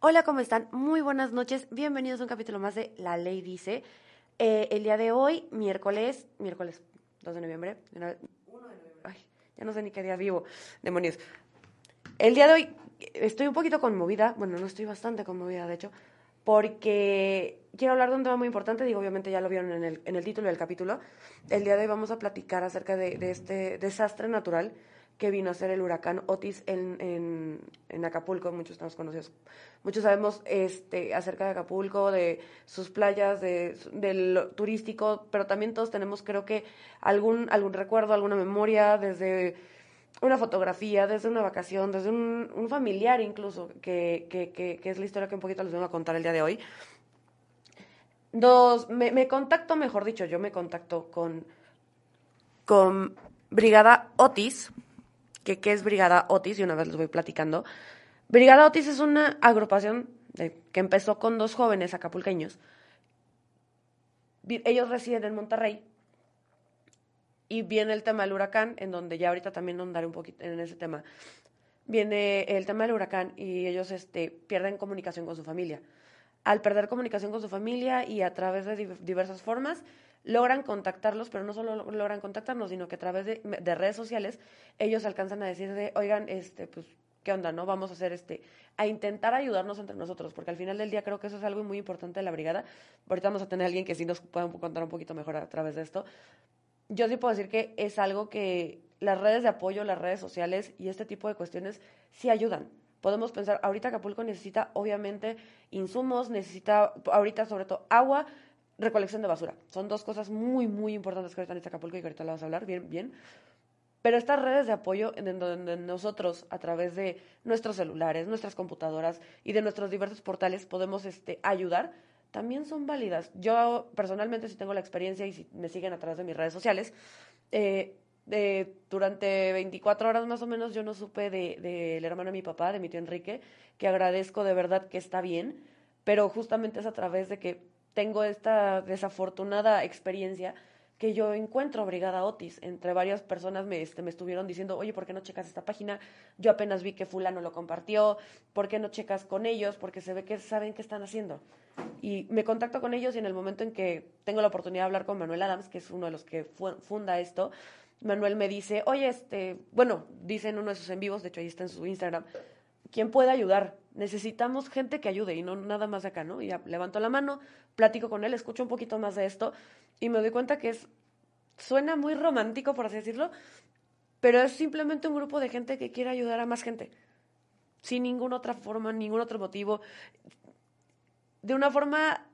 Hola, ¿cómo están? Muy buenas noches. Bienvenidos a un capítulo más de La Ley Dice. Eh, el día de hoy, miércoles, miércoles 2 de noviembre. 1 de noviembre. Ay, ya no sé ni qué día vivo. Demonios. El día de hoy estoy un poquito conmovida. Bueno, no estoy bastante conmovida, de hecho, porque quiero hablar de un tema muy importante. Digo, obviamente ya lo vieron en el, en el título del capítulo. El día de hoy vamos a platicar acerca de, de este desastre natural que vino a ser el huracán Otis en, en, Acapulco, muchos estamos conocidos, muchos sabemos este, acerca de Acapulco, de sus playas, de, del turístico, pero también todos tenemos creo que algún, algún recuerdo, alguna memoria, desde una fotografía, desde una vacación, desde un, familiar incluso, que, que, que, es la historia que un poquito les vengo a contar el día de hoy. Dos, me, me contacto, mejor dicho, yo me contacto con, con Brigada Otis, que qué es Brigada Otis, y una vez les voy platicando. Brigada Otis es una agrupación que empezó con dos jóvenes acapulqueños. Ellos residen en Monterrey y viene el tema del huracán, en donde ya ahorita también andaré un poquito en ese tema. Viene el tema del huracán y ellos este, pierden comunicación con su familia. Al perder comunicación con su familia y a través de diversas formas, logran contactarlos, pero no solo logran contactarnos, sino que a través de, redes sociales ellos alcanzan a decir de, oigan, este, pues, ¿qué onda, no? Vamos a hacer este, a intentar ayudarnos entre nosotros, porque al final del día creo que eso es algo muy importante de la brigada. Ahorita vamos a tener alguien que sí nos pueda contar un poquito mejor a través de esto. Yo sí puedo decir que es algo que las redes de apoyo, las redes sociales y este tipo de cuestiones sí ayudan. Podemos pensar, ahorita Acapulco necesita obviamente insumos, necesita ahorita sobre todo agua, recolección de basura. Son dos cosas muy, muy importantes que ahorita en Acapulco y que ahorita la vas a hablar bien, bien. Pero estas redes de apoyo en donde nosotros, a través de nuestros celulares, nuestras computadoras y de nuestros diversos portales, podemos este, ayudar, también son válidas. Yo personalmente, si tengo la experiencia y si me siguen a través de mis redes sociales, eh, durante 24 horas más o menos yo no supe del de, hermano de mi papá, de mi tío Enrique, que agradezco de verdad que está bien, pero justamente es a través de que tengo esta desafortunada experiencia que yo encuentro Brigada Otis. Entre varias personas me, este, me estuvieron diciendo, oye, ¿por qué no checas esta página? Yo apenas vi que fulano lo compartió, ¿por qué no checas con ellos? Porque se ve que saben qué están haciendo. Y me contacto con ellos y en el momento en que tengo la oportunidad de hablar con Manuel Adams, que es uno de los que funda esto, Manuel me dice, oye, este, bueno, dice en uno de sus en vivos, de hecho ahí está en su Instagram, ¿quién puede ayudar? Necesitamos gente que ayude y no nada más acá, ¿no? Y ya levanto la mano, platico con él, escucho un poquito más de esto y me doy cuenta que es, suena muy romántico, por así decirlo, pero es simplemente un grupo de gente que quiere ayudar a más gente, sin ninguna otra forma, ningún otro motivo, de una forma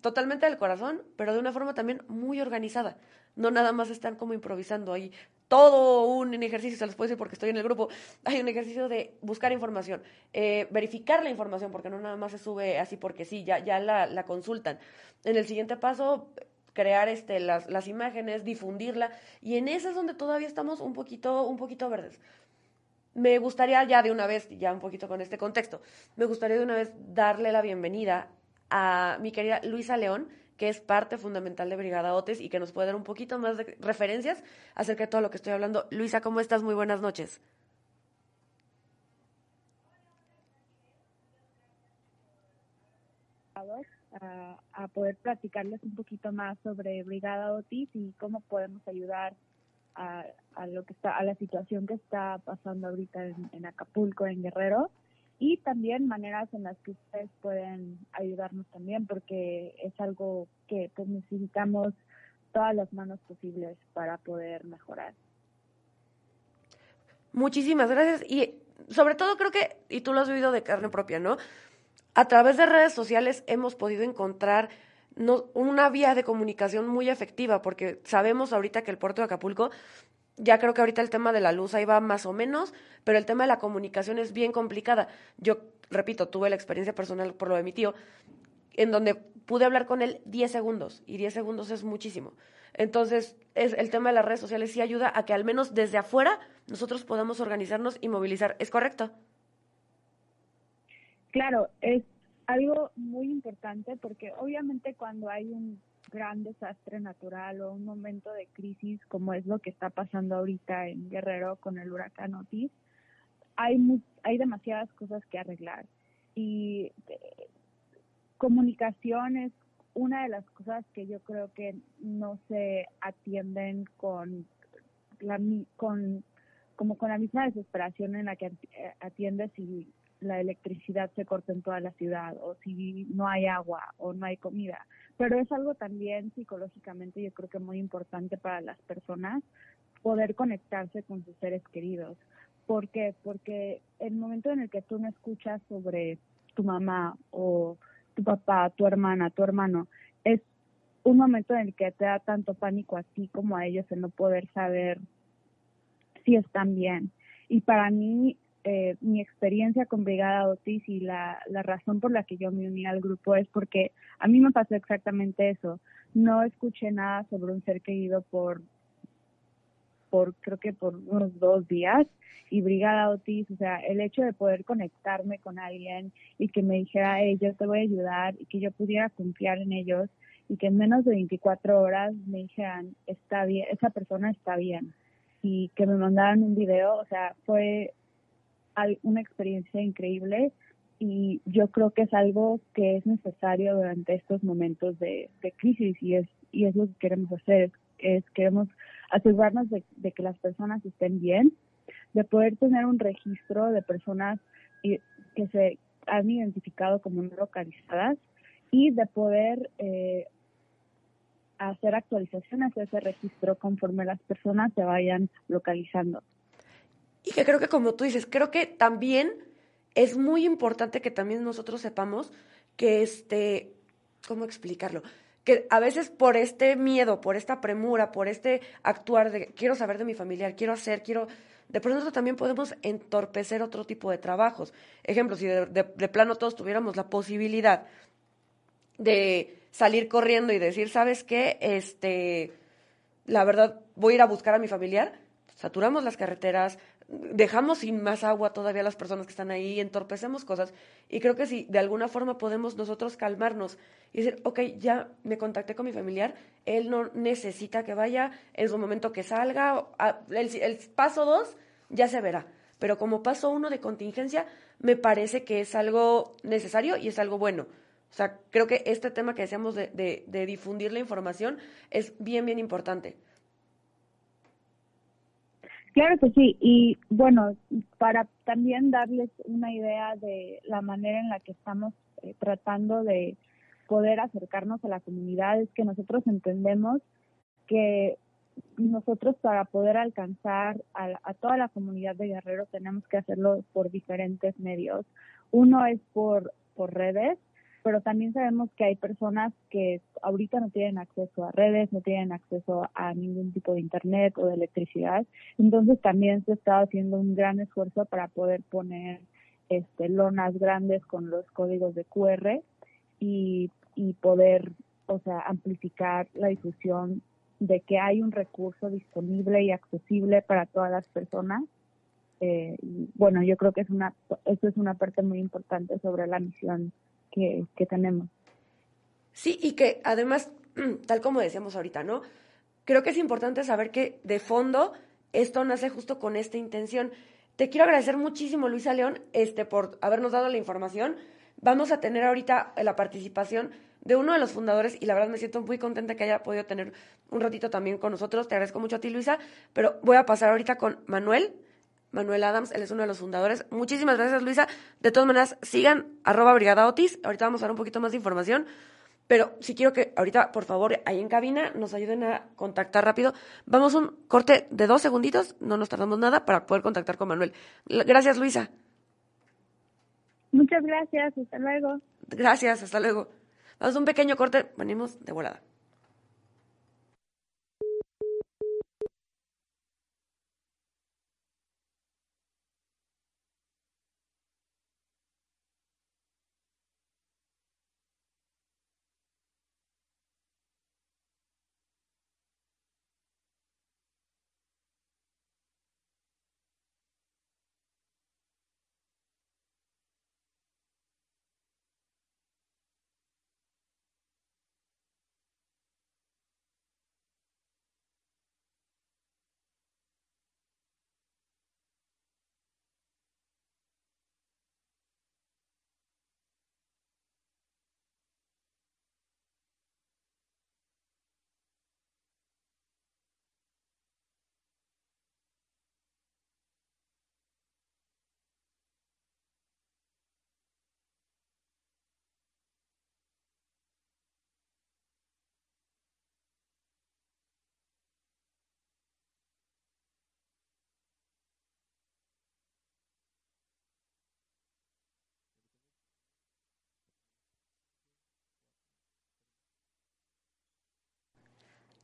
totalmente del corazón, pero de una forma también muy organizada. No nada más están como improvisando ahí todo un ejercicio, se los puedo decir porque estoy en el grupo, hay un ejercicio de buscar información, eh, verificar la información, porque no nada más se sube así porque sí, ya, ya la, la consultan. En el siguiente paso, crear este, las, las imágenes, difundirla, y en eso es donde todavía estamos un poquito, un poquito verdes. Me gustaría ya de una vez, ya un poquito con este contexto, me gustaría de una vez darle la bienvenida a mi querida Luisa León, que es parte fundamental de Brigada Otes y que nos puede dar un poquito más de referencias acerca de todo lo que estoy hablando. Luisa, ¿cómo estás? Muy buenas noches. A, poder platicarles un poquito más sobre Brigada Otis y cómo podemos ayudar a, lo que está a la situación que está pasando ahorita en Acapulco, en Guerrero y también maneras en las que ustedes pueden ayudarnos también porque es algo que pues necesitamos todas las manos posibles para poder mejorar. Muchísimas gracias y sobre todo creo que, y tú lo has vivido de carne propia, ¿no? A través de redes sociales hemos podido encontrar una vía de comunicación muy efectiva porque sabemos ahorita que el puerto de Acapulco ya creo que ahorita el tema de la luz ahí va más o menos, pero el tema de la comunicación es bien complicada. Yo, repito, tuve la experiencia personal por lo de mi tío, en donde pude hablar con él 10 segundos, y 10 segundos es muchísimo. Entonces, es, el tema de las redes sociales sí ayuda a que al menos desde afuera nosotros podamos organizarnos y movilizar. ¿Es correcto? Claro, es algo muy importante porque obviamente cuando hay un gran desastre natural o un momento de crisis como es lo que está pasando ahorita en Guerrero con el huracán Otis, hay, hay demasiadas cosas que arreglar. y eh, comunicación es una de las cosas que yo creo que no se atienden con la con como con la misma desesperación en la que eh, atiende si la electricidad se corta en toda la ciudad o si no hay agua o no hay comida. Pero es algo también psicológicamente yo creo que muy importante para las personas poder conectarse con sus seres queridos. ¿Por qué? Porque el momento en el que tú no escuchas sobre tu mamá o tu papá, tu hermana, tu hermano, es un momento en el que te da tanto pánico a ti como a ellos el no poder saber si están bien. Y para mí, eh, mi experiencia con Brigada Otis y la, la razón por la que yo me uní al grupo es porque a mí me pasó exactamente eso. No escuché nada sobre un ser querido por, por creo que por unos dos días y Brigada Otis, o sea, el hecho de poder conectarme con alguien y que me dijera, hey, yo te voy a ayudar y que yo pudiera confiar en ellos y que en menos de 24 horas me dijeran, está bien, esa persona está bien y que me mandaran un video, o sea, fue una experiencia increíble y yo creo que es algo que es necesario durante estos momentos de, crisis y es y es lo que queremos hacer es, queremos asegurarnos de, que las personas estén bien de poder tener un registro de personas que se han identificado como no localizadas y de poder eh, hacer actualizaciones de ese registro conforme las personas se vayan localizando. Y que creo que como tú dices, creo que también es muy importante que también nosotros sepamos que este, ¿cómo explicarlo? Que a veces por este miedo, por esta premura, por este actuar de quiero saber de mi familiar, quiero hacer, quiero, de pronto también podemos entorpecer otro tipo de trabajos. Ejemplo, si de, de plano todos tuviéramos la posibilidad de salir corriendo y decir, ¿sabes qué? Este, la verdad, voy a ir a buscar a mi familiar, saturamos las carreteras, dejamos sin más agua todavía a las personas que están ahí, entorpecemos cosas. Y creo que si de alguna forma podemos nosotros calmarnos y decir, ok, ya me contacté con mi familiar, él no necesita que vaya, en su momento que salga, el, el paso dos ya se verá. Pero como paso uno de contingencia, me parece que es algo necesario y es algo bueno. O sea, creo que este tema que decíamos de, de, de difundir la información es bien, bien importante. Claro que sí, y bueno, para también darles una idea de la manera en la que estamos eh, tratando de poder acercarnos a la comunidad, es que nosotros entendemos que nosotros para poder alcanzar a, a, toda la comunidad de Guerrero tenemos que hacerlo por diferentes medios. Uno es por, por redes, pero también sabemos que hay personas que ahorita no tienen acceso a redes, no tienen acceso a ningún tipo de internet o de electricidad, entonces también se está haciendo un gran esfuerzo para poder poner este, lonas grandes con los códigos de QR y, y poder, o sea, amplificar la difusión de que hay un recurso disponible y accesible para todas las personas. Eh, bueno, yo creo que es una, eso es una parte muy importante sobre la misión que, tenemos. Sí, y que además, tal como decíamos ahorita, ¿no? Creo que es importante saber que de fondo esto nace justo con esta intención. Te quiero agradecer muchísimo, Luisa León, este, por habernos dado la información. Vamos a tener ahorita la participación de uno de los fundadores y la verdad me siento muy contenta que haya podido tener un ratito también con nosotros. Te agradezco mucho a ti, Luisa, pero voy a pasar ahorita con Manuel. Manuel Adams, él es uno de los fundadores. Muchísimas gracias, Luisa. De todas maneras, sigan arroba Brigada Otis. Ahorita vamos a dar un poquito más de información. Pero sí quiero que ahorita, por favor, ahí en cabina nos ayuden a contactar rápido. Vamos un corte de dos segunditos, no nos tardamos nada para poder contactar con Manuel. Gracias, Luisa. Muchas gracias, hasta luego. Gracias, hasta luego. Vamos a un pequeño corte, venimos de volada.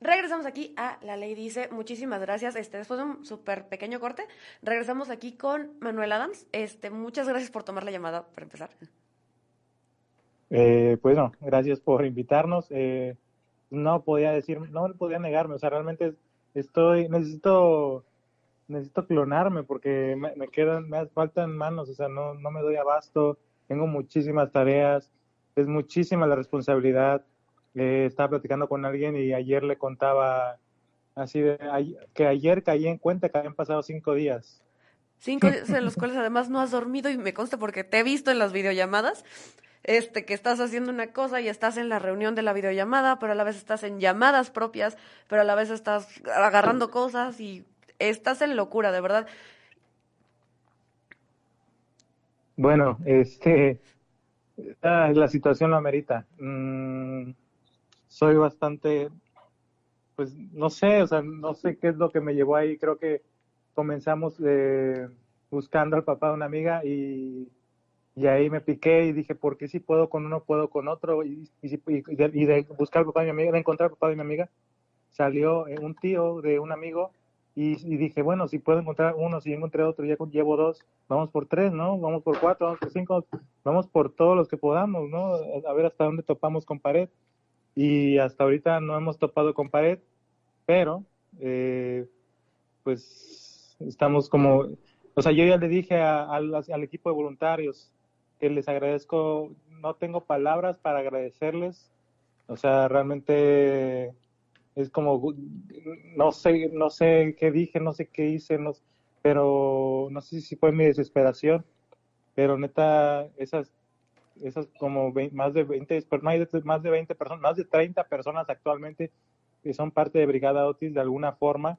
Regresamos aquí a La Ley Dice. Muchísimas gracias. Este, después de un súper pequeño corte, regresamos aquí con Manuel Adams. Este, muchas gracias por tomar la llamada para empezar. Eh, pues no, gracias por invitarnos. Eh, no podía decir, no podía negarme. O sea, realmente estoy, necesito, necesito clonarme porque me, quedan, me faltan manos. O sea, no, no me doy abasto. Tengo muchísimas tareas. Es muchísima la responsabilidad eh, estaba platicando con alguien y ayer le contaba así de que ayer caí en cuenta que habían pasado cinco días. Cinco días en los cuales además no has dormido y me consta porque te he visto en las videollamadas, este, que estás haciendo una cosa y estás en la reunión de la videollamada, pero a la vez estás en llamadas propias, pero a la vez estás agarrando cosas y estás en locura, de verdad. Bueno, este, ah, la situación lo amerita. Mm, soy bastante, pues no sé, o sea, no sé qué es lo que me llevó ahí. Creo que comenzamos eh, buscando al papá de una amiga y, y, ahí me piqué y dije, ¿por qué si puedo con uno, puedo con otro? Y, y, de, buscar al papá de mi amiga, de encontrar al papá de mi amiga, salió eh, un tío de un amigo y, dije, bueno, si puedo encontrar uno, si encontré otro, ya llevo dos, vamos por tres, ¿no? Vamos por cuatro, vamos por cinco, vamos por todos los que podamos, ¿no? A ver hasta dónde topamos con pared y hasta ahorita no hemos topado con pared, pero eh, pues estamos como, o sea, yo ya le dije al equipo de voluntarios que les agradezco, no tengo palabras para agradecerles, o sea, realmente es como, no sé, no sé qué dije, no sé qué hice, no, pero no sé si fue mi desesperación, pero neta, esas esas como más de 20, más de 20 personas, más de 30 personas actualmente que son parte de Brigada Otis de alguna forma.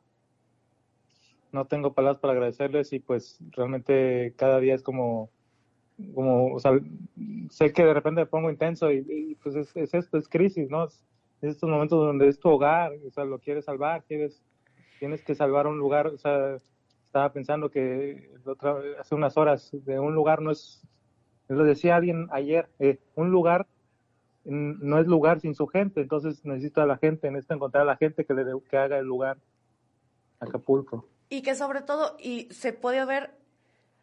No tengo palabras para agradecerles y pues realmente cada día es como, como, o sea, sé que de repente pongo intenso y, pues es, esto, es crisis, ¿no? Es, estos momentos donde es tu hogar, o sea, lo quieres salvar, quieres, tienes que salvar un lugar, o sea, estaba pensando que otra, hace unas horas de un lugar no es lo decía alguien ayer, eh, un lugar no es lugar sin su gente, entonces necesito a la gente, necesito encontrar a la gente que, le, que haga el lugar Acapulco. Y que sobre todo, y se puede ver,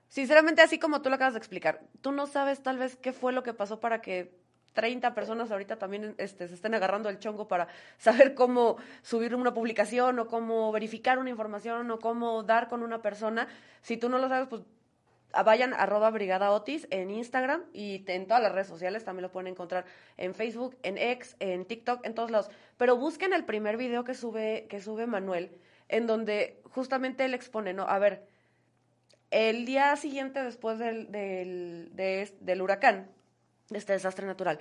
sinceramente así como tú lo acabas de explicar, tú no sabes tal vez qué fue lo que pasó para que 30 personas ahorita también este, se estén agarrando el chongo para saber cómo subir una publicación o cómo verificar una información o cómo dar con una persona. Si tú no lo sabes, pues vayan arroba Brigada Otis en Instagram y en todas las redes sociales, también lo pueden encontrar en Facebook, en X, en TikTok, en todos lados. Pero busquen el primer video que sube, que sube Manuel, en donde justamente él expone, ¿no? A ver, el día siguiente después del, del, del huracán, de este desastre natural,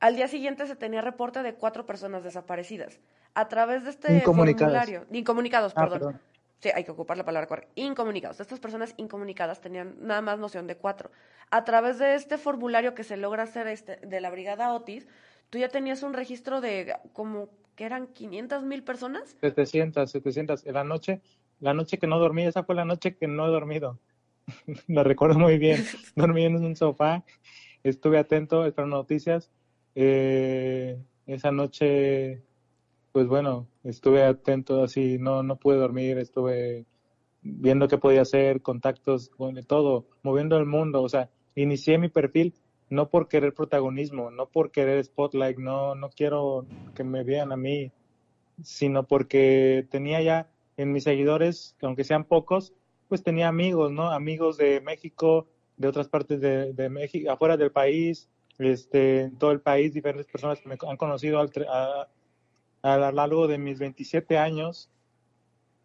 al día siguiente se tenía reporte de cuatro personas desaparecidas. A través de este formulario, incomunicados, ah, perdón Sí, hay que ocupar la palabra correcta. Incomunicados. Estas personas incomunicadas tenían nada más noción de cuatro. A través de este formulario que se logra hacer este, de la Brigada Otis, tú ya tenías un registro de como que eran 500 mil personas. 700, 700. En la noche, la noche que no dormí, esa fue la noche que no he dormido. Lo recuerdo muy bien. Dormí en un sofá, estuve atento, esperando noticias. Eh, esa noche pues bueno, estuve atento así, no, no pude dormir, estuve viendo qué podía hacer, contactos, bueno, todo, moviendo el mundo, o sea, inicié mi perfil no por querer protagonismo, no por querer spotlight, no, no quiero que me vean a mí, sino porque tenía ya en mis seguidores, aunque sean pocos, pues tenía amigos, ¿no? Amigos de México, de otras partes de, México, afuera del país, este, en todo el país, diferentes personas que me han conocido al, a, a lo largo de mis 27 años,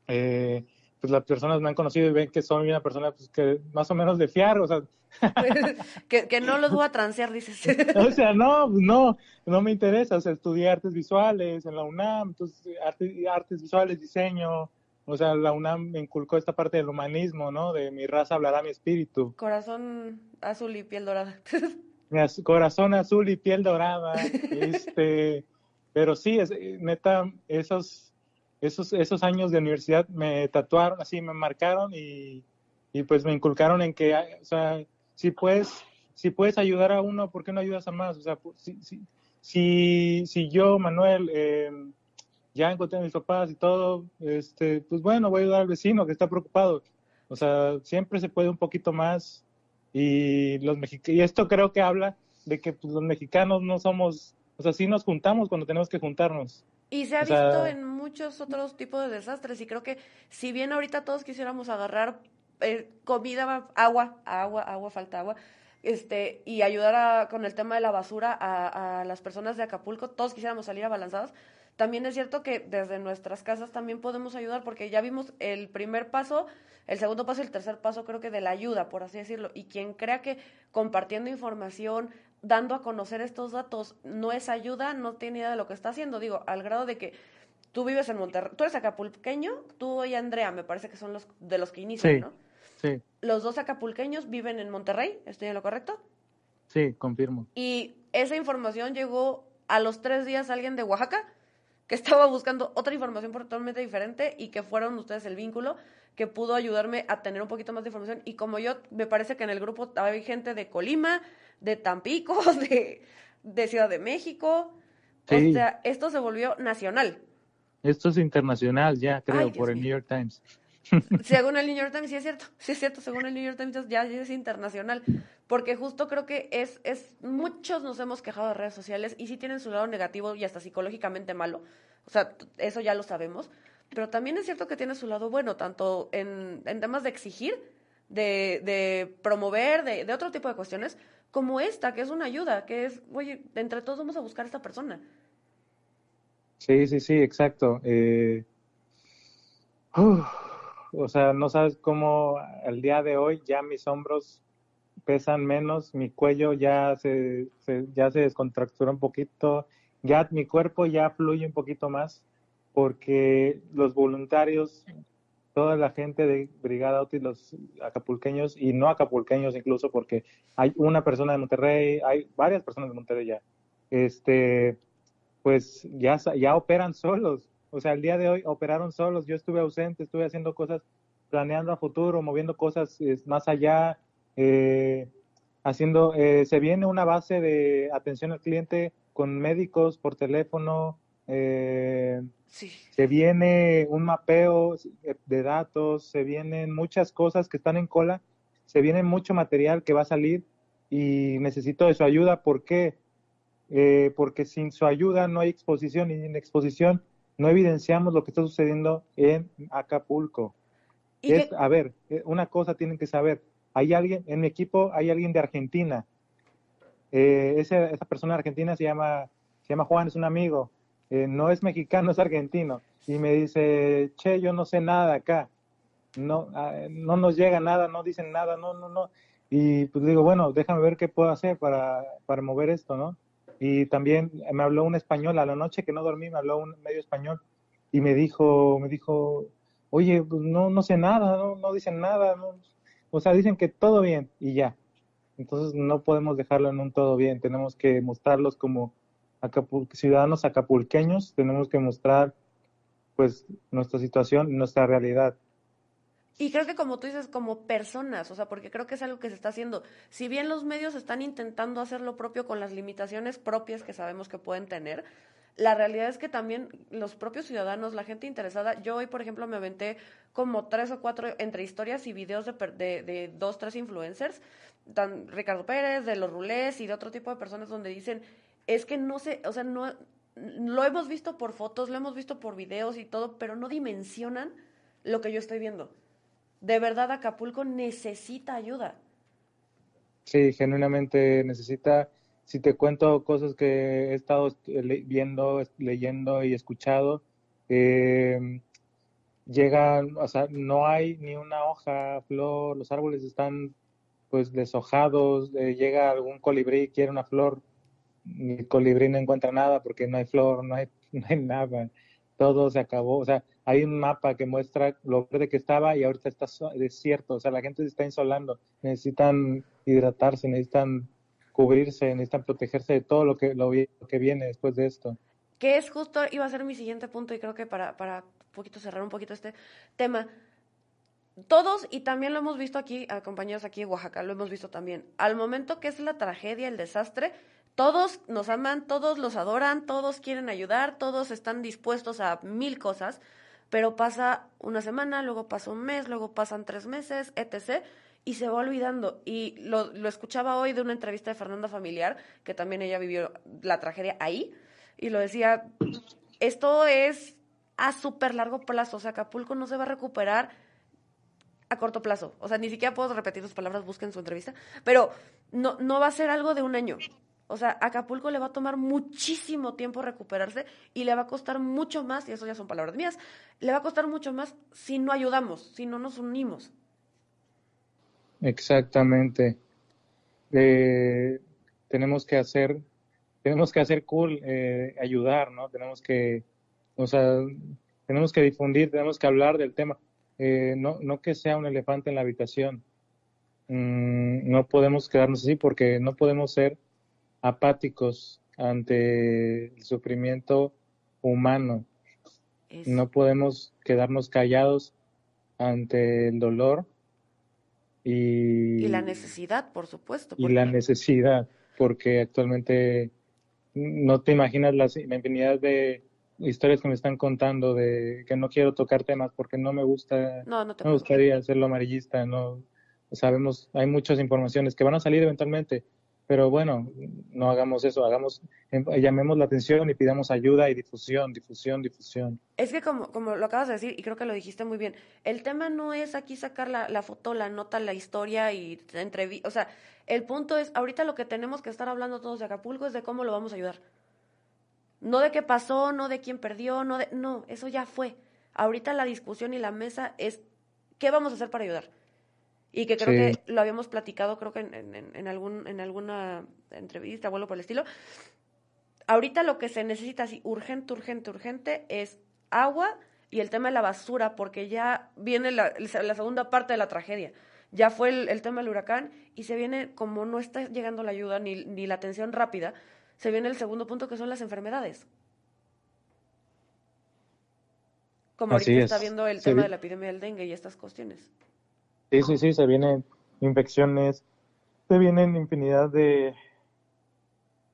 eh, pues las personas me han conocido y ven que soy una persona pues, que más o menos de fiar, o sea. que, no lo voy a transear, dices. o sea, no, no, no me interesa, o sea, estudié artes visuales en la UNAM, entonces, artes, visuales, diseño, o sea, la UNAM me inculcó esta parte del humanismo, ¿no? De mi raza hablará mi espíritu. Corazón azul y piel dorada. corazón azul y piel dorada, este... Pero sí, es, eh, neta, esos, esos, esos años de universidad me tatuaron, así me marcaron y, y pues me inculcaron en que, o sea, si puedes, si puedes ayudar a uno, ¿por qué no ayudas a más? O sea, si, si, si, si yo, Manuel, eh, ya encontré a mis papás y todo, este, pues bueno, voy a ayudar al vecino que está preocupado. O sea, siempre se puede un poquito más y los y esto creo que habla de que pues, los mexicanos no somos, o sea, sí nos juntamos cuando tenemos que juntarnos. Y se ha visto en muchos otros tipos de desastres y creo que si bien ahorita todos quisiéramos agarrar eh, comida, agua, agua, agua, falta agua, este, y ayudar con el tema de la basura a, a, las personas de Acapulco, todos quisiéramos salir abalanzados. También es cierto que desde nuestras casas también podemos ayudar porque ya vimos el primer paso, el segundo paso y el tercer paso creo que de la ayuda, por así decirlo. Y quien crea que compartiendo información, dando a conocer estos datos no es ayuda, no tiene idea de lo que está haciendo. Digo, al grado de que tú vives en Monterrey, tú eres acapulqueño, tú y Andrea, me parece que son los de los que inician, ¿no? Sí. Los dos acapulqueños viven en Monterrey, ¿estoy en lo correcto? Sí, confirmo. Y esa información llegó a los tres días a alguien de Oaxaca que estaba buscando otra información totalmente diferente y que fueron ustedes el vínculo que pudo ayudarme a tener un poquito más de información. Y como yo, me parece que en el grupo hay gente de Colima, de Tampico, de, de Ciudad de México. O sea, esto se volvió nacional. Esto es internacional ya, creo, por el New York Times. Según el New York Times, sí es cierto, sí es cierto, según el New York Times ya es internacional, porque justo creo que es, es, muchos nos hemos quejado de redes sociales y sí tienen su lado negativo y hasta psicológicamente malo, o sea, eso ya lo sabemos, pero también es cierto que tiene su lado bueno, tanto en, en temas de exigir, de, de promover, de, de otro tipo de cuestiones, como esta, que es una ayuda, que es, oye, entre todos vamos a buscar a esta persona. Sí, sí, sí, exacto. Eh, o sea, no sabes cómo al día de hoy ya mis hombros pesan menos, mi cuello ya se, ya se descontractura un poquito, ya mi cuerpo ya fluye un poquito más, porque los voluntarios, toda la gente de Brigada Útil, los acapulqueños y no acapulqueños incluso, porque hay una persona de Monterrey, hay varias personas de Monterrey ya, este, pues ya, ya operan solos o sea, el día de hoy operaron solos, yo estuve ausente, estuve haciendo cosas, planeando a futuro, moviendo cosas más allá, eh, haciendo, eh, se viene una base de atención al cliente con médicos por teléfono, eh, se viene un mapeo de datos, se vienen muchas cosas que están en cola, se viene mucho material que va a salir y necesito de su ayuda. ¿Por qué? porque sin su ayuda no hay exposición y en exposición no evidenciamos lo que está sucediendo en Acapulco. Es, a ver, eh, una cosa tienen que saber, hay alguien, en mi equipo hay alguien de Argentina, eh, esa, persona argentina se llama, se llama Juan, es un amigo, eh, no es mexicano, es argentino, y me dice, che, yo no sé nada acá, no, ah, no nos llega nada, no dicen nada, no, no, no, y pues digo, bueno, déjame ver qué puedo hacer para, para mover esto, ¿no? Y también me habló un español a la noche que no dormí, me habló un medio español y me dijo, me dijo, oye, pues no, no sé nada, no, no dicen nada, o sea, dicen que todo bien y ya. Entonces no podemos dejarlo en un todo bien, tenemos que mostrarlos como ciudadanos acapulqueños, tenemos que mostrar pues nuestra situación, nuestra realidad. Y creo que como tú dices, como personas, o sea, porque creo que es algo que se está haciendo. Si bien los medios están intentando hacer lo propio con las limitaciones propias que sabemos que pueden tener, la realidad es que también los propios ciudadanos, la gente interesada, yo hoy, por ejemplo, me aventé como tres o cuatro entre historias y videos de, de, de dos, tres influencers, tan, Ricardo Pérez, de los Rulés y de otro tipo de personas donde dicen, es que no sé, o sea, no, lo hemos visto por fotos, lo hemos visto por videos y todo, pero no dimensionan lo que yo estoy viendo de verdad Acapulco necesita ayuda. Sí, genuinamente necesita. Si te cuento cosas que he estado viendo, leyendo y escuchado, eh, llegan, o sea, no hay ni una hoja, flor, los árboles están pues deshojados, eh, llega algún colibrí, quiere una flor, el colibrí no encuentra nada porque no hay flor, no hay, no hay nada, todo se acabó, o sea, hay un mapa que muestra lo verde que estaba y ahorita está desierto, o sea, la gente se está insolando, necesitan hidratarse, necesitan cubrirse, necesitan protegerse de todo lo que, lo que viene después de esto. Que es justo, iba a ser mi siguiente punto y creo que para, para un poquito cerrar un poquito este tema, todos, y también lo hemos visto aquí, a compañeros aquí en Oaxaca, lo hemos visto también, al momento que es la tragedia, el desastre, todos nos aman, todos los adoran, todos quieren ayudar, todos están dispuestos a mil cosas, pero pasa una semana, luego pasa un mes, luego pasan tres meses, etc. Y se va olvidando. Y lo, lo escuchaba hoy de una entrevista de Fernanda Familiar, que también ella vivió la tragedia ahí, y lo decía, esto es a súper largo plazo, o sea, Acapulco no se va a recuperar a corto plazo. O sea, ni siquiera puedo repetir sus palabras, busquen su entrevista, pero no, no va a ser algo de un año. O sea, Acapulco le va a tomar muchísimo tiempo recuperarse y le va a costar mucho más, y eso ya son palabras mías, le va a costar mucho más si no ayudamos, si no nos unimos. Exactamente. Eh, tenemos que hacer, tenemos que hacer cool, eh, ayudar, ¿no? Tenemos que, o sea, tenemos que difundir, tenemos que hablar del tema. Eh, no, no que sea un elefante en la habitación. Mm, no podemos quedarnos así porque no podemos ser apáticos ante el sufrimiento humano. No podemos quedarnos callados ante el dolor y, y la necesidad, por supuesto. Y la necesidad, porque actualmente no te imaginas la, infinidad de historias que me están contando de que no quiero tocar temas porque no me gusta, no, no me gustaría hacerlo amarillista, no sabemos, hay muchas informaciones que van a salir eventualmente, pero bueno, no hagamos eso, hagamos, em, llamemos la atención y pidamos ayuda y difusión, difusión, difusión. Es que como, como lo acabas de decir, y creo que lo dijiste muy bien, el tema no es aquí sacar la, la foto, la nota, la historia y entrevista, o sea, el punto es, ahorita lo que tenemos que estar hablando todos de Acapulco es de cómo lo vamos a ayudar. No de qué pasó, no de quién perdió, no de, no, eso ya fue. Ahorita la discusión y la mesa es qué vamos a hacer para ayudar y que creo que lo habíamos platicado, creo que en, en, algún, en alguna entrevista o algo por el estilo. Ahorita lo que se necesita así urgente, urgente, urgente es agua y el tema de la basura, porque ya viene la, la segunda parte de la tragedia. Ya fue el, el, tema del huracán y se viene, como no está llegando la ayuda ni, ni la atención rápida, se viene el segundo punto que son las enfermedades. Como ahorita está viendo el tema de la epidemia del dengue y estas cuestiones. Sí, sí, sí, se vienen infecciones, se vienen infinidad de,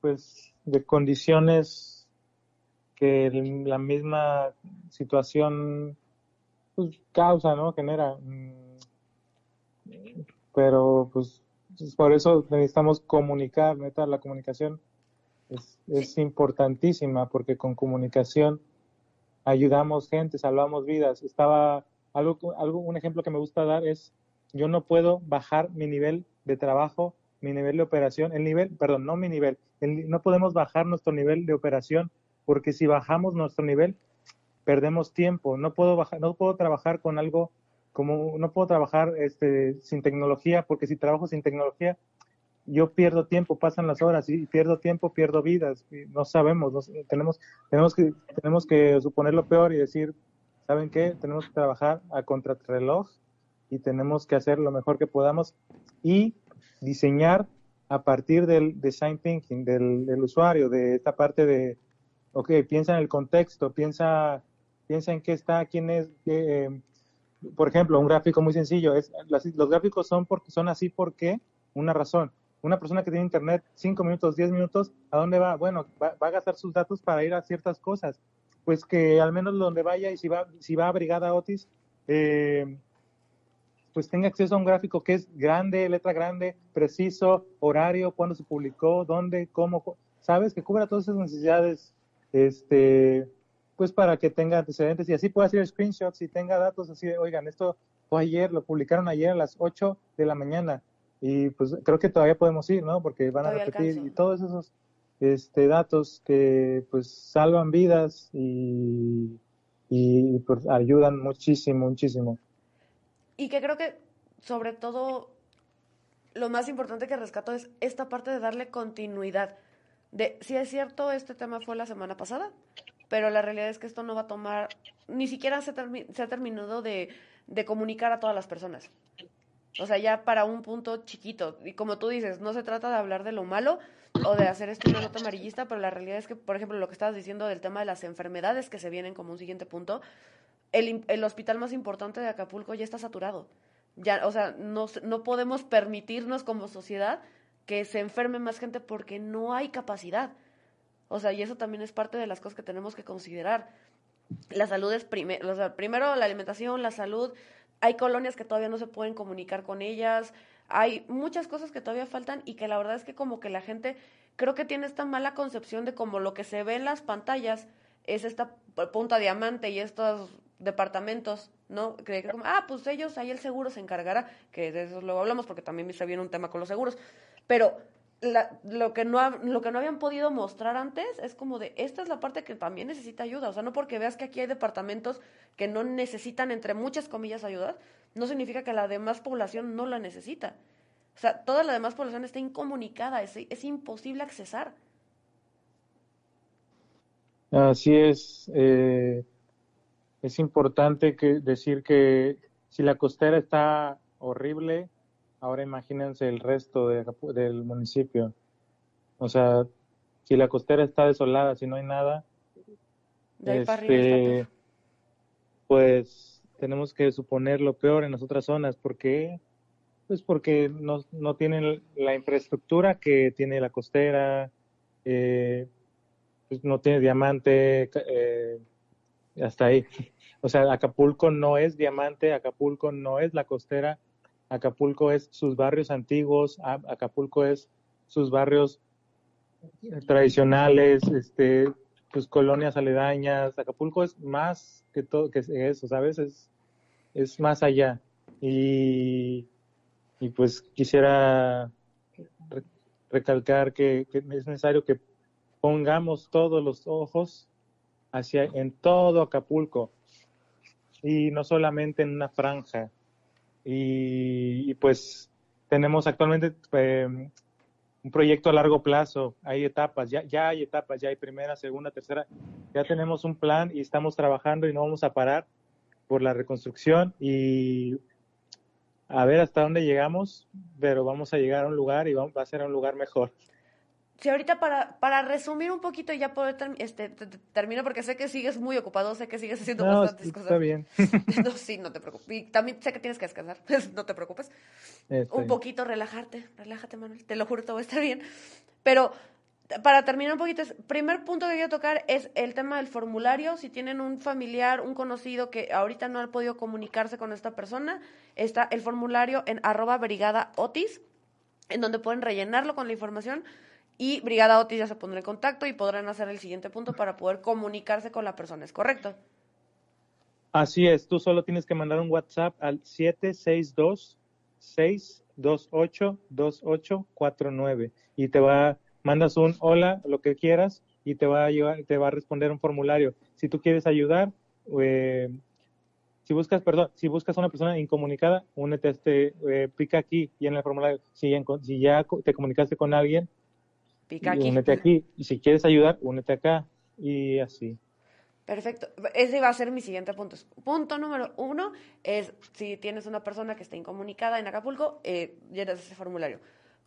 pues, de condiciones que la misma situación pues, causa, ¿no? Genera. Mm, pero, pues, por eso necesitamos comunicar, neta, la comunicación es, es importantísima, porque con comunicación ayudamos gente, salvamos vidas. Estaba, algo, algo, un ejemplo que me gusta dar es yo no puedo bajar mi nivel de trabajo, mi nivel de operación, el nivel, perdón, no mi nivel, no podemos bajar nuestro nivel de operación porque si bajamos nuestro nivel perdemos tiempo. No puedo bajar, no puedo trabajar con algo como no puedo trabajar este, sin tecnología porque si trabajo sin tecnología yo pierdo tiempo, pasan las horas y pierdo tiempo, pierdo vidas. no sabemos, tenemos, tenemos que tenemos que suponer lo peor y decir, ¿saben qué? Tenemos que trabajar a contrarreloj y tenemos que hacer lo mejor que podamos y diseñar a partir del design thinking del, usuario, de esta parte de, ok, piensa en el contexto, piensa, piensa en qué está, quién es, eh, por ejemplo, un gráfico muy sencillo, es, los gráficos son, porque, son así porque una razón. Una persona que tiene internet 5 minutos, 10 minutos, ¿a dónde va? Bueno, va, a gastar sus datos para ir a ciertas cosas. Pues que al menos donde vaya y si va, si va a Brigada Otis, eh, pues tenga acceso a un gráfico que es grande, letra grande, preciso, horario, cuándo se publicó, dónde, cómo, sabes, que cubra todas esas necesidades, este, pues para que tenga antecedentes y así pueda hacer screenshots y tenga datos así de, oigan, esto fue ayer, lo publicaron ayer a las 8 de la mañana y pues creo que todavía podemos ir, ¿no? Porque van a repetir y todos esos este, datos que pues salvan vidas y, y pues ayudan muchísimo, muchísimo. Y que creo que, sobre todo, lo más importante que rescato es esta parte de darle continuidad. De, si es cierto, este tema fue la semana pasada, pero la realidad es que esto no va a tomar, ni siquiera se, ha terminado de, de comunicar a todas las personas. O sea, ya para un punto chiquito. Y como tú dices, no se trata de hablar de lo malo o de hacer esto una nota amarillista, pero la realidad es que, por ejemplo, lo que estabas diciendo del tema de las enfermedades que se vienen como un siguiente punto, el, el, hospital más importante de Acapulco ya está saturado. Ya, o sea, no, no podemos permitirnos como sociedad que se enferme más gente porque no hay capacidad. O sea, y eso también es parte de las cosas que tenemos que considerar. La salud es primero, o sea, primero la alimentación, la salud. Hay colonias que todavía no se pueden comunicar con ellas. Hay muchas cosas que todavía faltan y que la verdad es que como que la gente creo que tiene esta mala concepción de como lo que se ve en las pantallas es esta punta diamante y estos departamentos, ¿no? Que, ah, pues ellos, ahí el seguro se encargará, que de eso luego hablamos porque también se viene un tema con los seguros, pero lo, que no, lo que no habían podido mostrar antes es como de, esta es la parte que también necesita ayuda, o sea, no porque veas que aquí hay departamentos que no necesitan, entre muchas comillas, ayuda, no significa que la demás población no la necesita. O sea, toda la demás población está incomunicada, es, es imposible accesar. Así es. Eh, es importante que decir que si la costera está horrible, ahora imagínense el resto del municipio. O sea, si la costera está desolada, si no hay nada, este, pues tenemos que suponer lo peor en las otras zonas. ¿Por qué? Pues porque no, no tienen la infraestructura que tiene la costera, eh, pues no tiene diamante, eh, hasta ahí. O sea, Acapulco no es diamante, Acapulco no es la costera, Acapulco es sus barrios antiguos, Acapulco es sus barrios tradicionales, este, sus colonias aledañas. Acapulco es más que todo que eso, ¿sabes? Es, es más allá. Y, y pues quisiera recalcar que, que, es necesario que pongamos todos los ojos hacia en todo Acapulco y no solamente en una franja. Y, pues tenemos actualmente em, un proyecto a largo plazo, hay etapas, ya, ya hay etapas, ya hay primera, segunda, tercera, ya tenemos un plan y estamos trabajando y no vamos a parar por la reconstrucción y a ver hasta dónde llegamos, pero vamos a llegar a un lugar y va a ser un lugar mejor. Sí, ahorita para, para resumir un poquito y ya poder este, termino porque sé que sigues muy ocupado, sé que sigues haciendo bastantes cosas. Está bien. no, sí, no te preocupes. Y también sé que tienes que descansar, no te preocupes. un poquito relajarte, relájate, Manuel, te lo juro, todo va a estar bien. Pero para terminar un poquito, el primer punto que quiero tocar es el tema del formulario. Si tienen un familiar, un conocido que ahorita no ha podido comunicarse con esta persona, está el formulario en arroba brigada otis, en donde pueden rellenarlo con la información y Brigada Otis ya se pondrá en contacto y podrán hacer el siguiente punto para poder comunicarse con la persona, ¿es correcto? Así es, tú solo tienes que mandar un WhatsApp al 762-628-2849 y te va, mandas un hola, lo que quieras y te va a llevar, te va a responder un formulario. Si tú quieres ayudar, eh, si buscas, perdón, si buscas a una persona incomunicada, únete a este, eh, pica aquí y en el formulario, si ya te comunicaste con alguien, Pica aquí. únete aquí. Y si quieres ayudar, únete acá. Y así. Perfecto. Ese va a ser mi siguiente punto. Punto número uno es si tienes una persona que está incomunicada en Acapulco, eh, llenas ese formulario.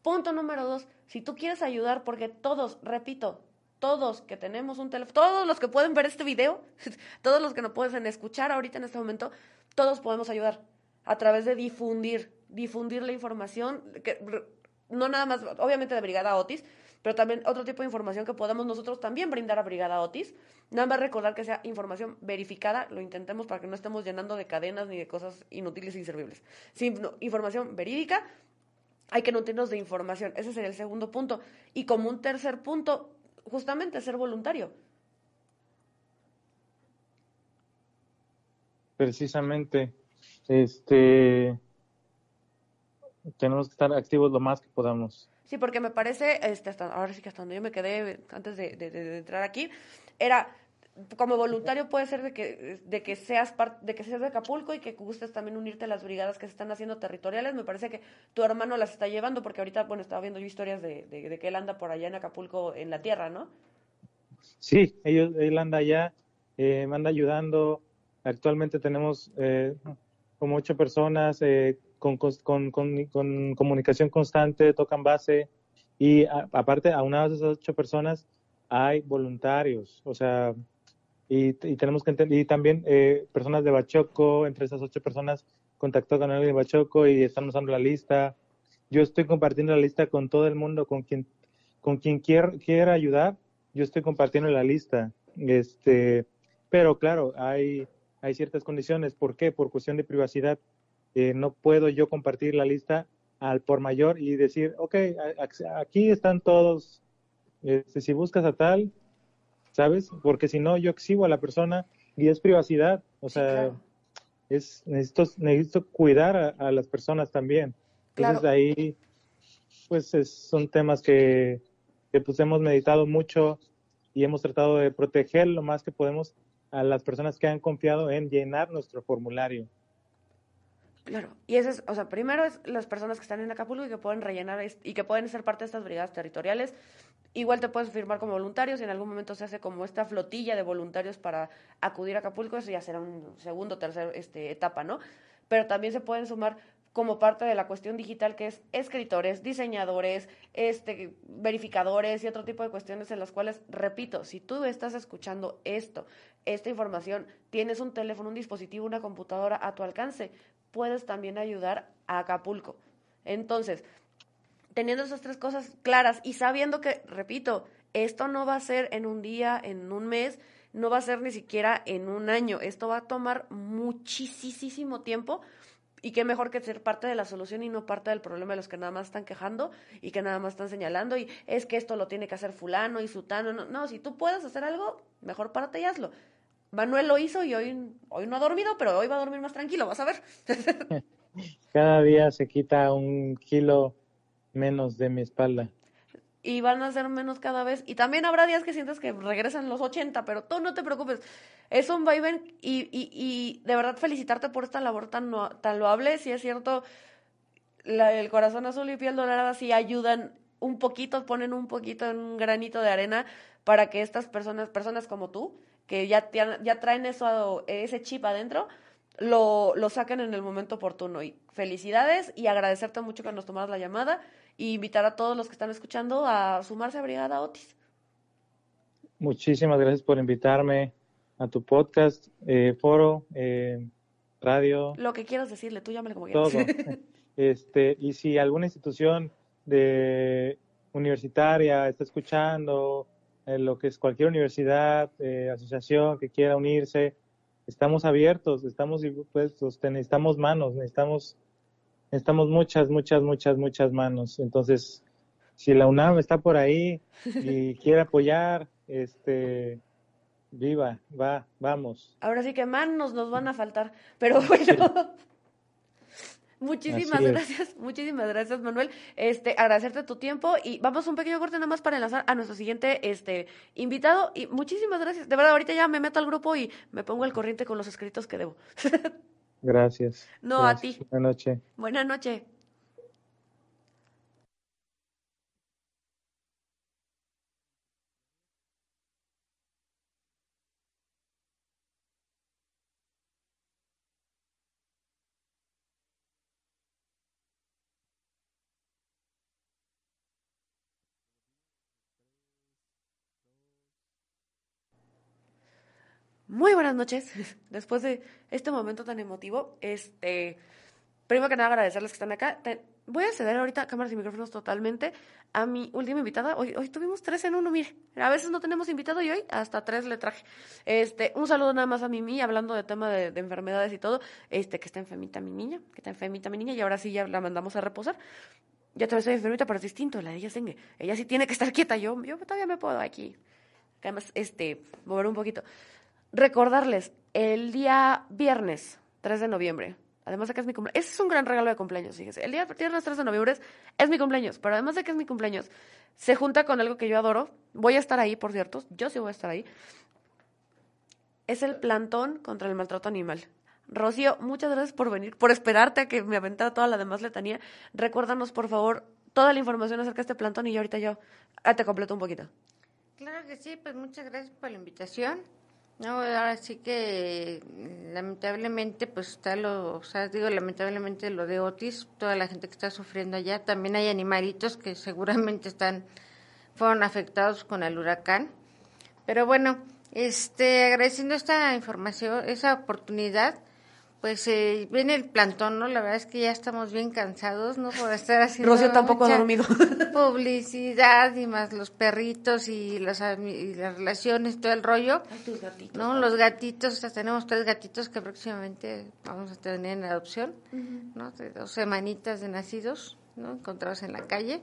Punto número dos, si tú quieres ayudar, porque todos, repito, todos que tenemos un teléfono, todos los que pueden ver este video, todos los que nos pueden escuchar ahorita en este momento, todos podemos ayudar a través de difundir, difundir la información, que no nada más, obviamente de Brigada Otis, pero también otro tipo de información que podamos nosotros también brindar a Brigada Otis. Nada más recordar que sea información verificada, lo intentemos para que no estemos llenando de cadenas ni de cosas inútiles e inservibles. información verídica, hay que nutrirnos de información. Ese sería el segundo punto. Y como un tercer punto, justamente ser voluntario. Precisamente, este, tenemos que estar activos lo más que podamos. Sí, porque me parece, este, hasta, ahora sí que hasta donde yo me quedé antes de, de, entrar aquí, era como voluntario puede ser de que, de que seas de que seas de Acapulco y que gustes también unirte a las brigadas que se están haciendo territoriales. Me parece que tu hermano las está llevando, porque ahorita, bueno, estaba viendo yo historias de, de, que él anda por allá en Acapulco en la tierra, ¿no? Sí, ellos, él anda allá, eh, me anda ayudando. Actualmente tenemos eh, como ocho personas, eh, con, con, con, comunicación constante, tocan base y aparte, a una de esas ocho personas hay voluntarios, o sea, y, tenemos que entender, y también eh, personas de Bachoco, entre esas ocho personas contactó con alguien de Bachoco y están usando la lista yo estoy compartiendo la lista con todo el mundo, con quien, con quien quiera, quiera ayudar, yo estoy compartiendo la lista. Este, pero claro, hay, hay ciertas condiciones. ¿Por qué? Por cuestión de privacidad. Eh, no puedo yo compartir la lista al por mayor y decir, ok, aquí están todos, este, si buscas a tal, ¿sabes? Porque si no, yo exhibo a la persona y es privacidad. O sea, es, necesito, necesito cuidar a, las personas también. Entonces ahí, pues son temas que, que pues hemos meditado mucho y hemos tratado de proteger lo más que podemos a las personas que han confiado en llenar nuestro formulario. Claro, y eso es, o sea, primero es las personas que están en Acapulco y que pueden rellenar y que pueden ser parte de estas brigadas territoriales. Igual te puedes firmar como voluntarios y en algún momento se hace como esta flotilla de voluntarios para acudir a Acapulco, eso ya será un segundo tercer este, etapa, ¿no? Pero también se pueden sumar como parte de la cuestión digital que es escritores, diseñadores, este, verificadores y otro tipo de cuestiones en las cuales, repito, si tú estás escuchando esto, esta información, tienes un teléfono, un dispositivo, una computadora a tu alcance, puedes también ayudar a Acapulco. Entonces, teniendo esas tres cosas claras y sabiendo que, repito, esto no va a ser en un día, en un mes, no va a ser ni siquiera en un año, esto va a tomar muchísimo tiempo y qué mejor que ser parte de la solución y no parte del problema de los que nada más están quejando y que nada más están señalando y es que esto lo tiene que hacer fulano y sutano. No, si tú puedes hacer algo, mejor párate y hazlo. Manuel lo hizo y hoy, hoy no ha dormido, pero hoy va a dormir más tranquilo, vas a ver. Cada día se quita un kilo menos de mi espalda. Y van a ser menos cada vez. Y también habrá días que sientes que regresan los 80, pero tú no te preocupes. Es un vaivén y, y, y de verdad felicitarte por esta labor tan, tan loable. Si es cierto, el corazón azul y piel dorada sí ayudan un poquito, ponen un poquito en un granito de arena para que estas personas, personas como tú, que ya, ya traen eso, ese chip adentro, lo, lo saquen en el momento oportuno. Y felicidades y agradecerte mucho que nos tomaras la llamada y invitar a todos los que están escuchando a sumarse a Brigada Otis. Muchísimas gracias por invitarme a tu podcast, eh, foro, eh, radio. Lo que quieras decirle, tú llámale como quieras. Todo. este, y si alguna institución de universitaria está escuchando lo que es cualquier universidad, eh, asociación que quiera unirse, estamos abiertos, estamos dispuestos, necesitamos manos, necesitamos, necesitamos muchas, muchas, muchas, muchas manos. Entonces, si la UNAM está por ahí y quiere apoyar, este, viva, va, vamos. Ahora sí que manos nos van a faltar, pero bueno. Muchísimas gracias, muchísimas gracias, Manuel. Este, agradecerte tu tiempo y vamos a un pequeño corte nada más para enlazar a nuestro siguiente este invitado y muchísimas gracias. De verdad, ahorita ya me meto al grupo y me pongo al corriente con los escritos que debo. gracias. No, a ti. Buenas noches. Buenas noches. Muy buenas noches. Después de este momento tan emotivo, este, primero que nada agradecerles que están acá. voy a ceder ahorita cámaras y micrófonos totalmente a mi última invitada. Hoy, hoy tuvimos tres en uno, mire. A veces no tenemos invitado y hoy hasta tres le traje. Este, un saludo nada más a Mimi, hablando de tema de, enfermedades y todo. Este, que está enfermita mi niña, que está enfermita mi niña y ahora sí ya la mandamos a reposar. Ya todavía estoy enfermita, pero es distinto. La de ella Ella sí tiene que estar quieta. Yo, yo todavía me puedo aquí. Además, este, mover un poquito. Recordarles, el día viernes 3 de noviembre, además de que es mi cumpleaños, ese es un gran regalo de cumpleaños, fíjese. El día viernes 3 de noviembre es, mi cumpleaños, pero además de que es mi cumpleaños, se junta con algo que yo adoro. Voy a estar ahí, por cierto, yo sí voy a estar ahí. Es el plantón contra el maltrato animal. Rocío, muchas gracias por venir, por esperarte a que me aventara toda la demás letanía. Recuérdanos, por favor, toda la información acerca de este plantón y yo ahorita yo ah, te completo un poquito. Claro que sí, pues muchas gracias por la invitación. No, ahora sí que lamentablemente pues está lo, o sea, digo lamentablemente lo de Otis, toda la gente que está sufriendo allá, también hay animalitos que seguramente están fueron afectados con el huracán. Pero bueno, este agradeciendo esta información, esa oportunidad, pues eh, viene el plantón, ¿no? La verdad es que ya estamos bien cansados, ¿no? Por estar haciendo Rocío tampoco ha dormido. publicidad y más los perritos y las, y las relaciones, todo el rollo. Ay, tus gatitos. ¿no? Los gatitos, o sea, tenemos tres gatitos que próximamente vamos a tener en adopción, ¿no? De dos semanitas de nacidos, ¿no? Encontrados en la calle,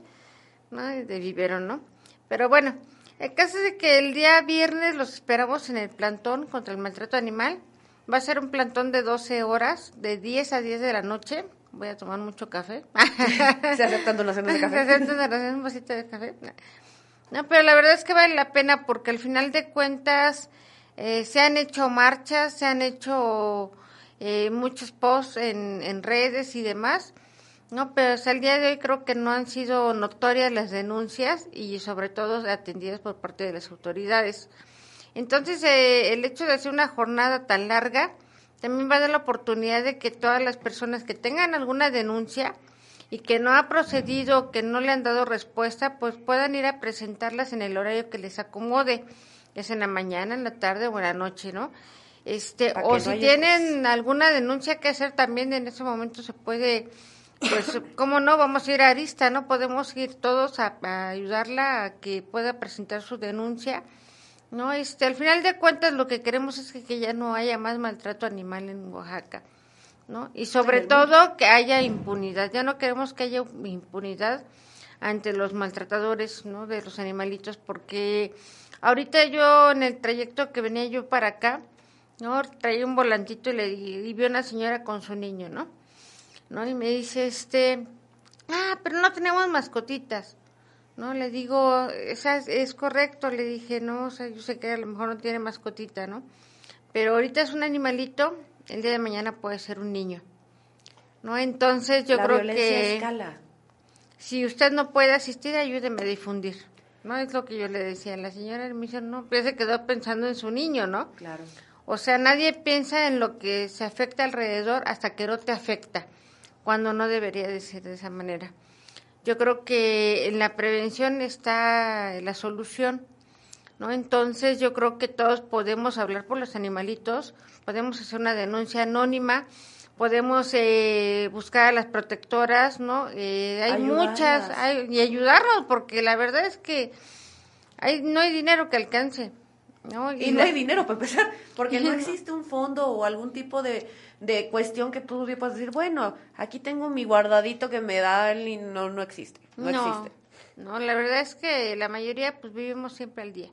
¿no? De vivero, ¿no? Pero bueno, el caso es de que el día viernes los esperamos en el plantón contra el maltrato animal. Va a ser un plantón de 12 horas, de 10 a 10 de la noche. Voy a tomar mucho café. Se aceptan donaciones de Se café. aceptan donaciones, un vasito de café. No, pero la verdad es que vale la pena porque al final de cuentas eh, se han hecho marchas, se han hecho eh, muchos posts en, en redes y demás. No, pero hasta el día de hoy creo que no han sido notorias las denuncias y sobre todo atendidas por parte de las autoridades. Entonces, eh, el hecho de hacer una jornada tan larga también va a dar la oportunidad de que todas las personas que tengan alguna denuncia y que no ha procedido, que no le han dado respuesta, pues puedan ir a presentarlas en el horario que les acomode, sea en la mañana, en la tarde o en la noche, ¿no? Este, o no si haya tienen alguna denuncia que hacer también en ese momento se puede, pues, ¿cómo no? Vamos a ir a Arista, ¿no? Podemos ir todos a, a ayudarla a que pueda presentar su denuncia. No, este, al final de cuentas lo que queremos es que, que ya no haya más maltrato animal en Oaxaca, ¿no? Y sobre todo que haya impunidad. Ya no queremos que haya impunidad ante los maltratadores, ¿no? De los animalitos, porque ahorita yo en el trayecto que venía yo para acá, ¿no? Traía un volantito y le y vi a una señora con su niño, ¿no? ¿No? Y me dice, este, ah, pero no tenemos mascotitas. No, le digo, esa es, es correcto, le dije, no, o sea, yo sé que a lo mejor no tiene mascotita, ¿no? Pero ahorita es un animalito, el día de mañana puede ser un niño. ¿No? Entonces yo la creo que escala. si usted no puede asistir, ayúdeme a difundir. No es lo que yo le decía. La señora me dice, no, pues se quedó pensando en su niño, ¿no? Claro. O sea, nadie piensa en lo que se afecta alrededor hasta que no te afecta, cuando no debería de ser de esa manera. Yo creo que en la prevención está la solución, ¿no? Entonces yo creo que todos podemos hablar por los animalitos, podemos hacer una denuncia anónima, podemos eh, buscar a las protectoras, ¿no? Eh, hay Ayudarlas. muchas, hay- y ayudarnos, porque la verdad es que hay, no hay dinero que alcance, ¿no? Y no hay dinero para empezar, porque no No. existe un fondo o algún tipo de, de cuestión que tú puedas decir, bueno, aquí tengo mi guardadito que me da el y no, no existe, no, existe. No, la verdad es que la mayoría pues vivimos siempre al día.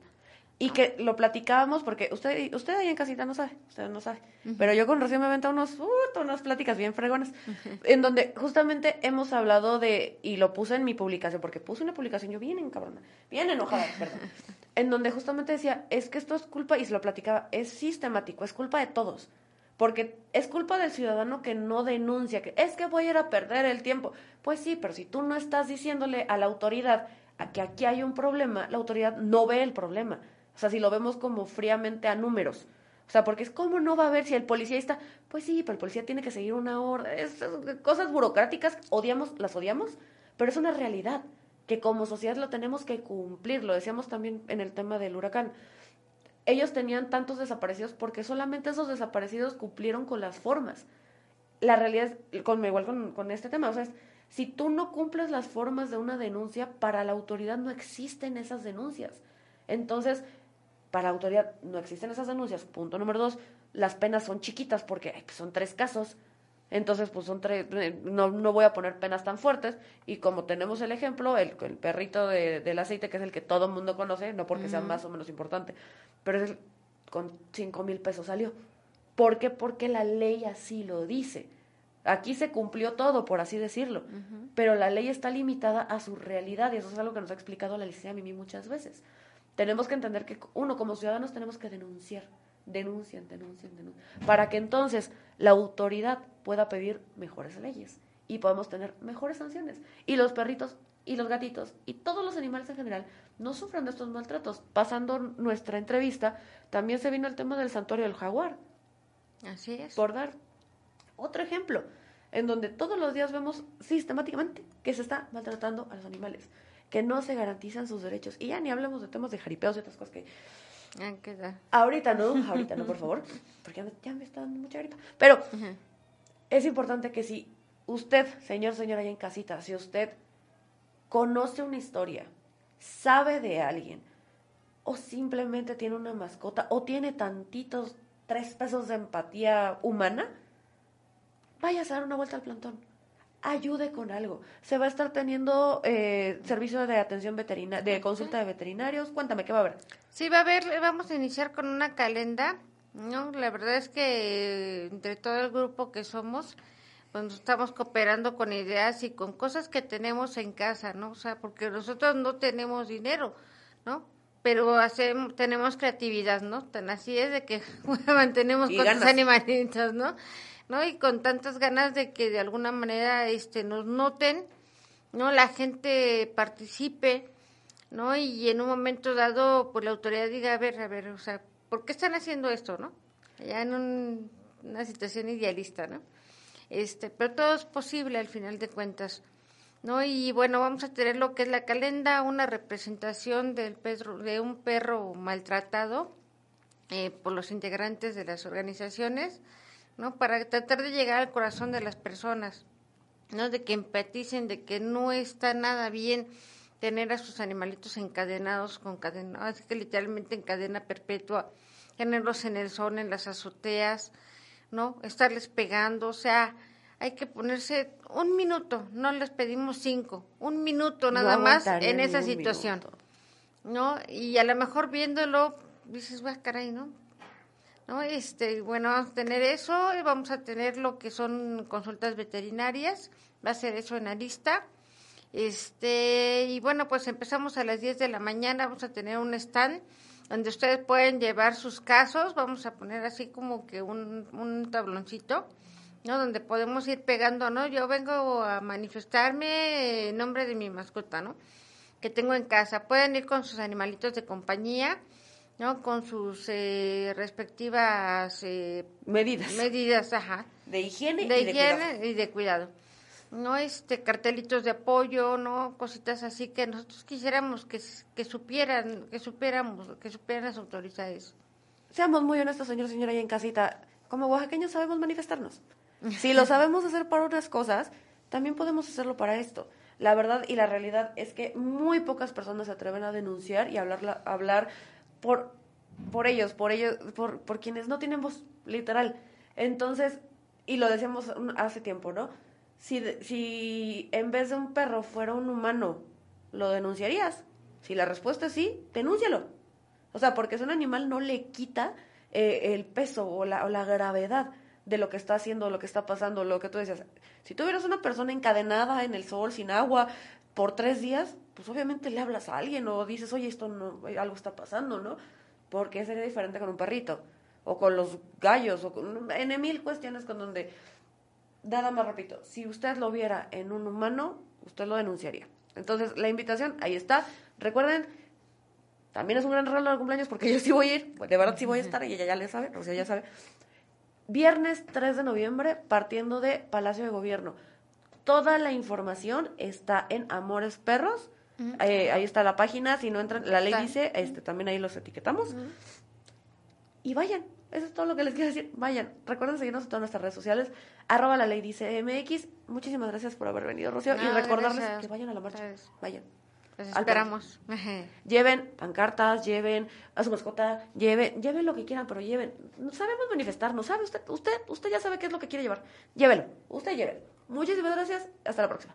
Y que lo platicábamos porque usted usted ahí en casita no sabe, usted no sabe. Pero yo con Rocío me aventado unos, uh, unas pláticas bien fregonas, en donde justamente hemos hablado de, y lo puse en mi publicación, porque puse una publicación yo bien encabrona, bien enojada, perdón, en donde justamente decía, es que esto es culpa, y se lo platicaba, es sistemático, es culpa de todos. Porque es culpa del ciudadano que no denuncia, que es que voy a ir a perder el tiempo. Pues sí, pero si tú no estás diciéndole a la autoridad a que aquí hay un problema, la autoridad no ve el problema. O sea, si lo vemos como fríamente a números. O sea, porque es como no va a ver si el policía está, pues sí, pero el policía tiene que seguir una orden. Esas cosas burocráticas, odiamos, las odiamos, pero es una realidad que como sociedad lo tenemos que cumplir. Lo decíamos también en el tema del huracán ellos tenían tantos desaparecidos porque solamente esos desaparecidos cumplieron con las formas. La realidad es, con, igual con, con este tema, o sea, es, si tú no cumples las formas de una denuncia, para la autoridad no existen esas denuncias. Entonces, para la autoridad no existen esas denuncias. Punto número dos, las penas son chiquitas porque ay, pues son tres casos. Entonces, pues son tres, eh, no, no voy a poner penas tan fuertes. Y como tenemos el ejemplo, el, el perrito de- del aceite, que es el que todo el mundo conoce, no porque sea más o menos importante, pero es el, con cinco mil pesos salió. ¿Por qué? Porque la ley así lo dice. Aquí se cumplió todo, por así decirlo, pero la ley está limitada a su realidad y eso es algo que nos ha explicado la licenciada Mimi muchas veces. Tenemos que entender que, uno, como ciudadanos tenemos que denunciar, denuncien, denuncien, denuncien, para que entonces la autoridad pueda pedir mejores leyes y podemos tener mejores sanciones. Y los perritos y los gatitos y todos los animales en general no sufran de estos maltratos. Pasando nuestra entrevista, también se vino el tema del santuario del jaguar Así es. por dar otro ejemplo, en donde todos los días vemos sistemáticamente que se está maltratando a los animales, que no se garantizan sus derechos. Y ya ni hablemos de temas de jaripeos y otras cosas que Ah, ahorita no, ahorita no, por favor, porque ya me, ya me está dando mucha gripa. Pero es importante que si usted, señor, señora, ahí en casita, si usted conoce una historia, sabe de alguien, o simplemente tiene una mascota, o tiene tantitos tres pesos de empatía humana, vaya a dar una vuelta al plantón. Ayude con algo. Se va a estar teniendo eh, servicio de atención veterinaria, de consulta de veterinarios. Cuéntame, ¿qué va a haber? Sí, va a haber, vamos a iniciar con una calenda, ¿no? La verdad es que entre todo el grupo que somos, pues estamos cooperando con ideas y con cosas que tenemos en casa, ¿no? O sea, porque nosotros no tenemos dinero, ¿no? Pero hacemos, tenemos creatividad, ¿no? Tan así es de que mantenemos con los animalitos, ¿no? ¿No? Y con tantas ganas de que de alguna manera este nos noten, ¿no? La gente participe, ¿no? Y en un momento dado, pues la autoridad diga, a ver, a ver, o sea, ¿por qué están haciendo esto, no? Ya en una situación idealista, ¿no? Este, pero todo es posible al final de cuentas, ¿no? Y bueno, vamos a tener lo que es la calenda, una representación del perro, de un perro maltratado eh, por los integrantes de las organizaciones, ¿no? Para tratar de llegar al corazón de las personas, ¿no? De que empaticen, de que no está nada bien tener a sus animalitos encadenados con cadena, así que literalmente en cadena perpetua, tenerlos en el sol, en las azoteas, ¿no? Estarles pegando, o sea, hay que ponerse un minuto, no les pedimos cinco, un minuto nada más en esa situación, ¿no? Y a lo mejor viéndolo, dices, va, caray, ¿no? ¿No? Este, bueno, vamos a tener eso, vamos a tener lo que son consultas veterinarias, va a ser eso en la lista, este, y bueno, pues empezamos a las 10 de la mañana, vamos a tener un stand donde ustedes pueden llevar sus casos, vamos a poner así como que un, un tabloncito, ¿no? Donde podemos ir pegando, ¿no? Yo vengo a manifestarme en nombre de mi mascota, ¿no? Que tengo en casa. Pueden ir con sus animalitos de compañía, ¿no? Con sus eh, respectivas eh, medidas. Medidas, ajá. De higiene, de y, higiene de y de cuidado no este cartelitos de apoyo, no cositas así que nosotros quisiéramos que, que supieran, que supiéramos, que supieran las autoridades. Seamos muy honestos, señor, señora, ahí en casita. Como oaxaqueños sabemos manifestarnos. Si lo sabemos hacer para otras cosas, también podemos hacerlo para esto. La verdad y la realidad es que muy pocas personas se atreven a denunciar y hablar, hablar por, por ellos, por ellos, por, por quienes no tienen voz, literal. Entonces, y lo decíamos hace tiempo, ¿no? si, si en vez de un perro fuera un humano, ¿lo denunciarías? Si la respuesta es sí, denúncialo. O sea, porque es un animal no le quita eh, el peso o la, o la gravedad de lo que está haciendo, lo que está pasando, lo que tú decías. Si tuvieras una persona encadenada en el sol, sin agua, por tres días, pues obviamente le hablas a alguien o dices, oye, esto no, algo está pasando, ¿no? Porque sería diferente con un perrito o con los gallos o con, en mil cuestiones con donde nada más repito, si usted lo viera en un humano, usted lo denunciaría. Entonces, la invitación, ahí está. Recuerden, también es un gran regalo de cumpleaños porque yo sí voy a ir, de verdad sí voy a estar y ella ya le sabe, o sea, ya sabe. Viernes 3 de noviembre, partiendo de Palacio de Gobierno. Toda la información está en Amores Perros. Eh, ahí está la página, si no entran, la ley dice, este, también ahí los etiquetamos. Y vayan, eso es todo lo que les quiero decir. Vayan, recuerden seguirnos en todas nuestras redes sociales, arroba la ley dice MX. Muchísimas gracias por haber venido, Rocío. y recordarles que vayan a la marcha. Vayan. Esperamos. Lleven pancartas, lleven a su mascota, lleven, lleven lo que quieran, pero lleven. Sabemos manifestarnos, ¿sabe usted? Usted, usted ya sabe qué es lo que quiere llevar. Llévelo, usted llévelo. Muchísimas gracias, hasta la próxima.